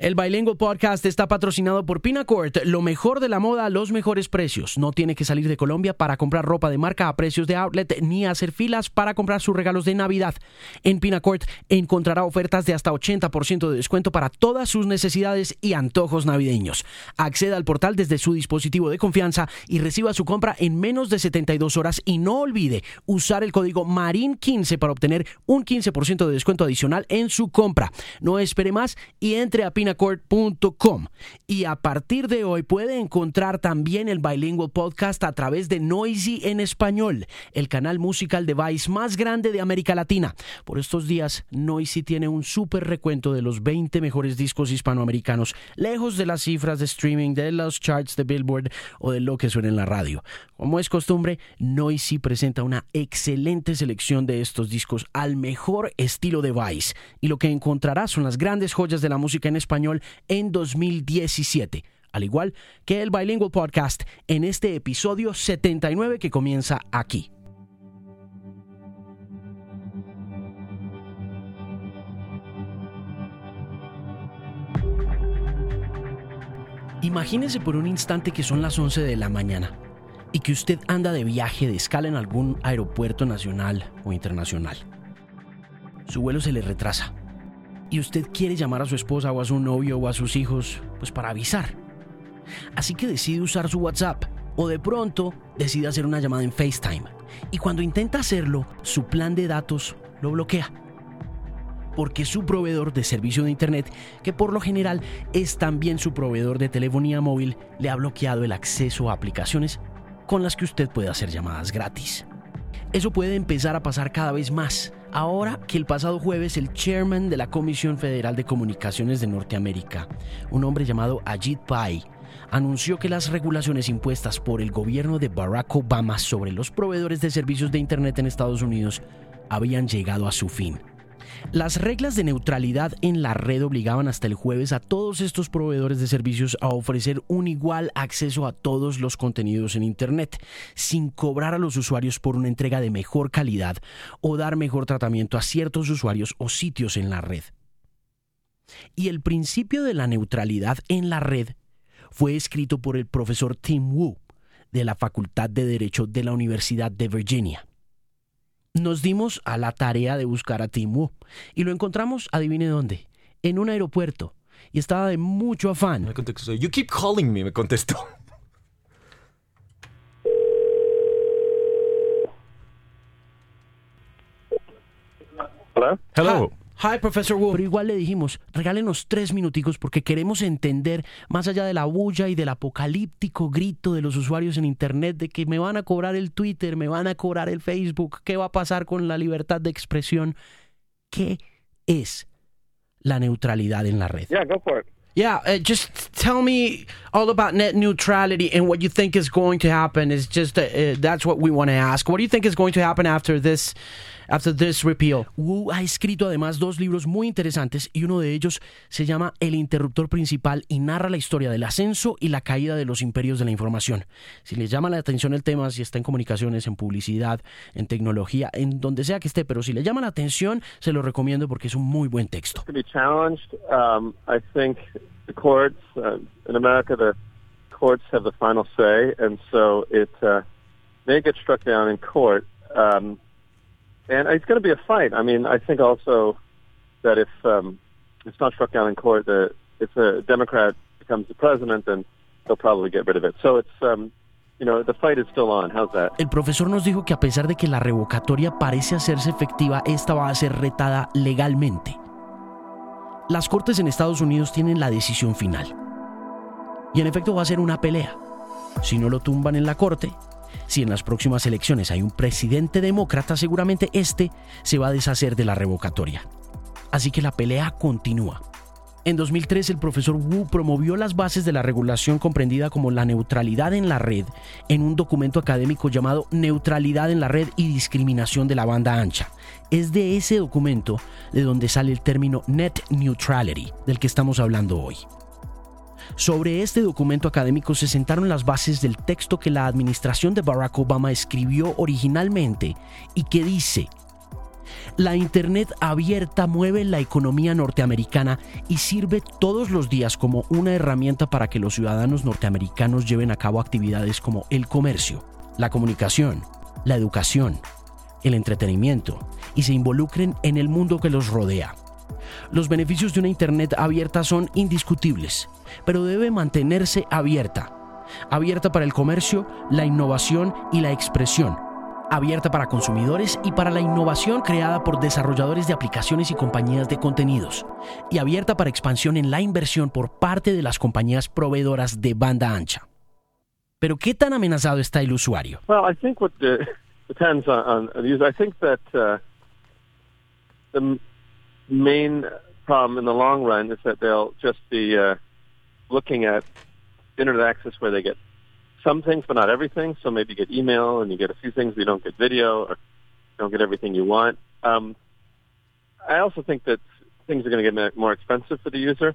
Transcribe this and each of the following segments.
El Bilingual Podcast está patrocinado por Pinacourt, lo mejor de la moda a los mejores precios. No tiene que salir de Colombia para comprar ropa de marca a precios de outlet ni hacer filas para comprar sus regalos de Navidad. En Pinacourt encontrará ofertas de hasta 80% de descuento para todas sus necesidades y antojos navideños. Acceda al portal desde su dispositivo de confianza y reciba su compra en menos de 72 horas y no olvide usar el código MARIN15 para obtener un 15% de descuento adicional en su compra. No espere más y entre a Y a partir de hoy puede encontrar también el Bilingual Podcast a través de Noisy en español, el canal musical de Vice más grande de América Latina. Por estos días, Noisy tiene un súper recuento de los 20 mejores discos hispanoamericanos, lejos de las cifras de streaming, de los charts de Billboard o de lo que suena en la radio. Como es costumbre, Noisy presenta una excelente selección de estos discos al mejor estilo de Vice. Y lo que encontrará son las grandes joyas de la música en español en 2017 al igual que el Bilingual Podcast en este episodio 79 que comienza aquí. Imagínese por un instante que son las 11 de la mañana y que usted anda de viaje de escala en algún aeropuerto nacional o internacional. Su vuelo se le retrasa y usted quiere llamar a su esposa o a su novio o a sus hijos, pues para avisar. Así que decide usar su WhatsApp o de pronto decide hacer una llamada en FaceTime. Y cuando intenta hacerlo, su plan de datos lo bloquea. Porque su proveedor de servicio de Internet, que por lo general es también su proveedor de telefonía móvil, le ha bloqueado el acceso a aplicaciones con las que usted puede hacer llamadas gratis. Eso puede empezar a pasar cada vez más ahora que el pasado jueves el chairman de la Comisión Federal de Comunicaciones de Norteamérica, un hombre llamado Ajit Pai, anunció que las regulaciones impuestas por el gobierno de Barack Obama sobre los proveedores de servicios de Internet en Estados Unidos habían llegado a su fin. Las reglas de neutralidad en la red obligaban hasta el jueves a todos estos proveedores de servicios a ofrecer un igual acceso a todos los contenidos en Internet, sin cobrar a los usuarios por una entrega de mejor calidad o dar mejor tratamiento a ciertos usuarios o sitios en la red. Y el principio de la neutralidad en la red fue escrito por el profesor Tim Wu de la Facultad de Derecho de la Universidad de Virginia nos dimos a la tarea de buscar a Tim Wu y lo encontramos, adivine dónde, en un aeropuerto y estaba de mucho afán. Me contestó, you keep calling me, me contestó. Hello? Hello. Hi, Professor Wu. Pero igual le dijimos, regálenos tres minuticos porque queremos entender, más allá de la bulla y del apocalíptico grito de los usuarios en Internet de que me van a cobrar el Twitter, me van a cobrar el Facebook, qué va a pasar con la libertad de expresión. ¿Qué es la neutralidad en la red? Yeah, go for it. Yeah, uh, just tell me all about net neutrality and what you think is going to happen. Is just uh, uh, that's what we want to ask. What do you think is going to happen after this after this repeal. Wu ha escrito además dos libros muy interesantes y uno de ellos se llama El interruptor principal y narra la historia del ascenso y la caída de los imperios de la información. Si le llama la atención el tema, si está en comunicaciones, en publicidad, en tecnología, en donde sea que esté, pero si le llama la atención, se lo recomiendo porque es un muy buen texto. Um, uh, courts have the final say, and so it uh, may get struck down in court. Um, and it's going to be a fight. I mean, I think also that if um, it's not struck down in court, that if a Democrat becomes the president, then they'll probably get rid of it. So it's um, you know, the fight is still on. How's that? El profesor nos dijo que a pesar de que la revocatoria parece hacerse efectiva, esta va a ser retada legalmente. Las cortes en Estados Unidos tienen la decisión final. Y en efecto va a ser una pelea. Si no lo tumban en la corte, si en las próximas elecciones hay un presidente demócrata, seguramente este se va a deshacer de la revocatoria. Así que la pelea continúa. En 2003 el profesor Wu promovió las bases de la regulación comprendida como la neutralidad en la red en un documento académico llamado Neutralidad en la red y discriminación de la banda ancha. Es de ese documento de donde sale el término net neutrality del que estamos hablando hoy. Sobre este documento académico se sentaron las bases del texto que la administración de Barack Obama escribió originalmente y que dice, La Internet abierta mueve la economía norteamericana y sirve todos los días como una herramienta para que los ciudadanos norteamericanos lleven a cabo actividades como el comercio, la comunicación, la educación, el entretenimiento y se involucren en el mundo que los rodea. Los beneficios de una Internet abierta son indiscutibles, pero debe mantenerse abierta. Abierta para el comercio, la innovación y la expresión. Abierta para consumidores y para la innovación creada por desarrolladores de aplicaciones y compañías de contenidos. Y abierta para expansión en la inversión por parte de las compañías proveedoras de banda ancha. Pero ¿qué tan amenazado está el usuario? Well, I think what the, depends on, on the user. I think that uh, the main problem in the long run is that they'll just be uh, looking at internet access where they get some things, but not everything. So maybe you get email and you get a few things, but you don't get video or don't get everything you want. Um, I also think that things are going to get more expensive for the user.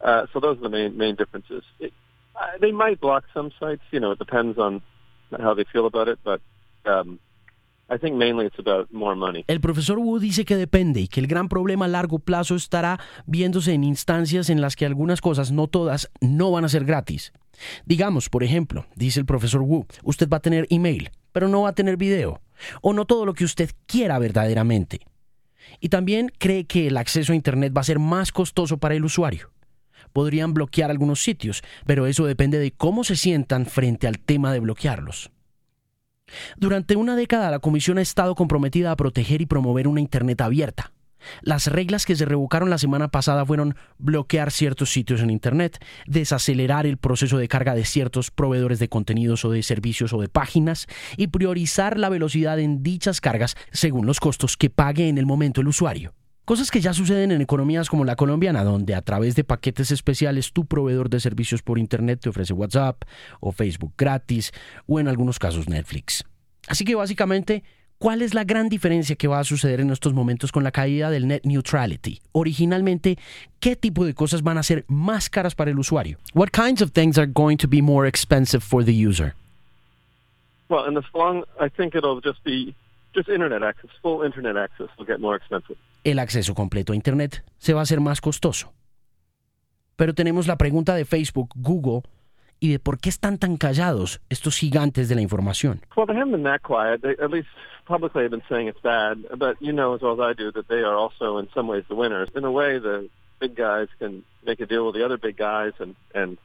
Uh, so those are the main main differences. It, uh, they might block some sites. You know, it depends on how they feel about it, but um, I think mainly it's about more money. El profesor Wu dice que depende y que el gran problema a largo plazo estará viéndose en instancias en las que algunas cosas, no todas, no van a ser gratis. Digamos, por ejemplo, dice el profesor Wu, usted va a tener email, pero no va a tener video, o no todo lo que usted quiera verdaderamente. Y también cree que el acceso a Internet va a ser más costoso para el usuario. Podrían bloquear algunos sitios, pero eso depende de cómo se sientan frente al tema de bloquearlos. Durante una década la Comisión ha estado comprometida a proteger y promover una Internet abierta. Las reglas que se revocaron la semana pasada fueron bloquear ciertos sitios en Internet, desacelerar el proceso de carga de ciertos proveedores de contenidos o de servicios o de páginas y priorizar la velocidad en dichas cargas según los costos que pague en el momento el usuario. Cosas que ya suceden en economías como la colombiana, donde a través de paquetes especiales tu proveedor de servicios por Internet te ofrece WhatsApp o Facebook gratis o en algunos casos Netflix. Así que básicamente ¿Cuál es la gran diferencia que va a suceder en estos momentos con la caída del net neutrality? Originalmente, ¿qué tipo de cosas van a ser más caras para el usuario? What kinds of things are going to be more expensive for the user? Well, in the long, I think it'll just be just internet access. Full internet access will get more expensive. El acceso completo a internet se va a hacer más costoso. Pero tenemos la pregunta de Facebook, Google y de por qué están tan callados estos gigantes de la información. Well, they haven't been that quiet. They, at least publicly they've been saying it's bad. But you know as well as I do that they are also in some ways the winners. In a way, the big guys can make a deal with the other big guys and and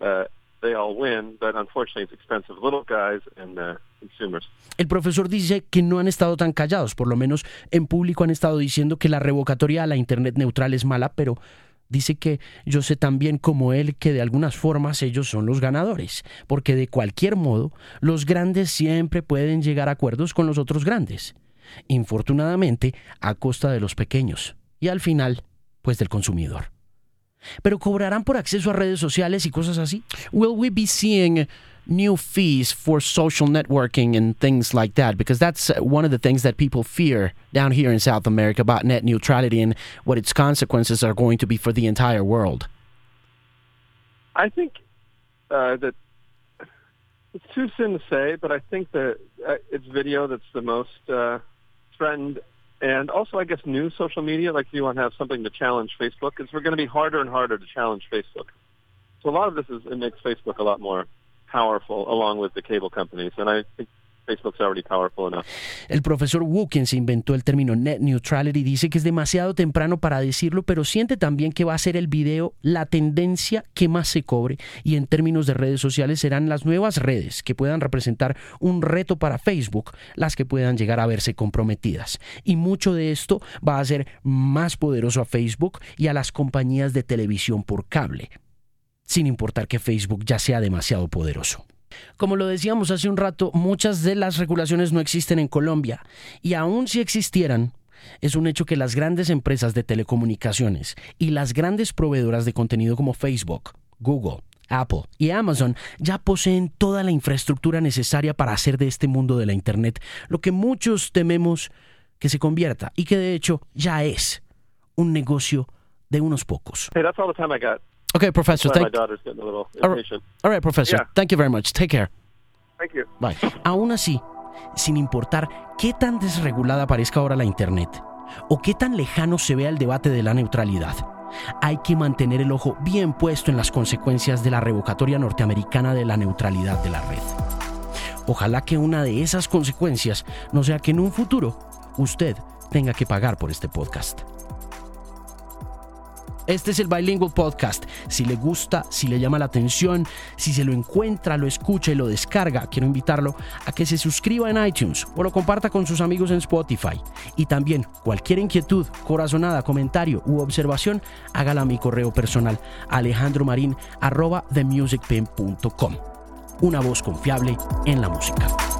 uh, they all win. But unfortunately, it's expensive. Little guys and uh, consumers. El profesor dice que no han estado tan callados, por lo menos en público han estado diciendo que la revocatoria a la Internet neutral es mala, pero dice que yo sé también como él que de algunas formas ellos son los ganadores, porque de cualquier modo los grandes siempre pueden llegar a acuerdos con los otros grandes, infortunadamente a costa de los pequeños y al final, pues del consumidor. Pero cobrarán por acceso a redes sociales y cosas así? Will we be seeing new fees for social networking and things like that because that's uh, one of the things that people fear down here in South America about net neutrality and what its consequences are going to be for the entire world. I think uh, that it's too soon to say, but I think that uh, it's video that's the most uh, threatened. And also, I guess, new social media, like if you want to have something to challenge Facebook, we're going to be harder and harder to challenge Facebook. So a lot of this is, it makes Facebook a lot more powerful along with the cable companies. And I think Facebook's already powerful enough. El profesor Wu, quien se inventó el término net neutrality, dice que es demasiado temprano para decirlo, pero siente también que va a ser el video la tendencia que más se cobre y en términos de redes sociales serán las nuevas redes que puedan representar un reto para Facebook, las que puedan llegar a verse comprometidas. Y mucho de esto va a ser más poderoso a Facebook y a las compañías de televisión por cable sin importar que Facebook ya sea demasiado poderoso. Como lo decíamos hace un rato, muchas de las regulaciones no existen en Colombia y aun si existieran, es un hecho que las grandes empresas de telecomunicaciones y las grandes proveedoras de contenido como Facebook, Google, Apple y Amazon ya poseen toda la infraestructura necesaria para hacer de este mundo de la Internet lo que muchos tememos que se convierta y que de hecho ya es un negocio de unos pocos. Hey, that's all the time I got. Okay, Professor. Sorry, Thank, my daughter's getting a little all right, impatient. all right, Professor. Yeah. Thank you very much. Take care. Thank you. Bye. Aún así, sin importar qué tan desregulada parezca ahora la Internet o qué tan lejano se vea el debate de la neutralidad. Hay que mantener el ojo bien puesto en las consecuencias de la revocatoria norteamericana de la neutralidad de la red. Ojalá que una de esas consecuencias no sea que en un futuro usted tenga que pagar por este podcast. Este es el Bilingual Podcast. Si le gusta, si le llama la atención, si se lo encuentra, lo escucha y lo descarga, quiero invitarlo a que se suscriba en iTunes o lo comparta con sus amigos en Spotify. Y también cualquier inquietud, corazonada, comentario u observación, hágala a mi correo personal alejandromarin.com. Una voz confiable en la música.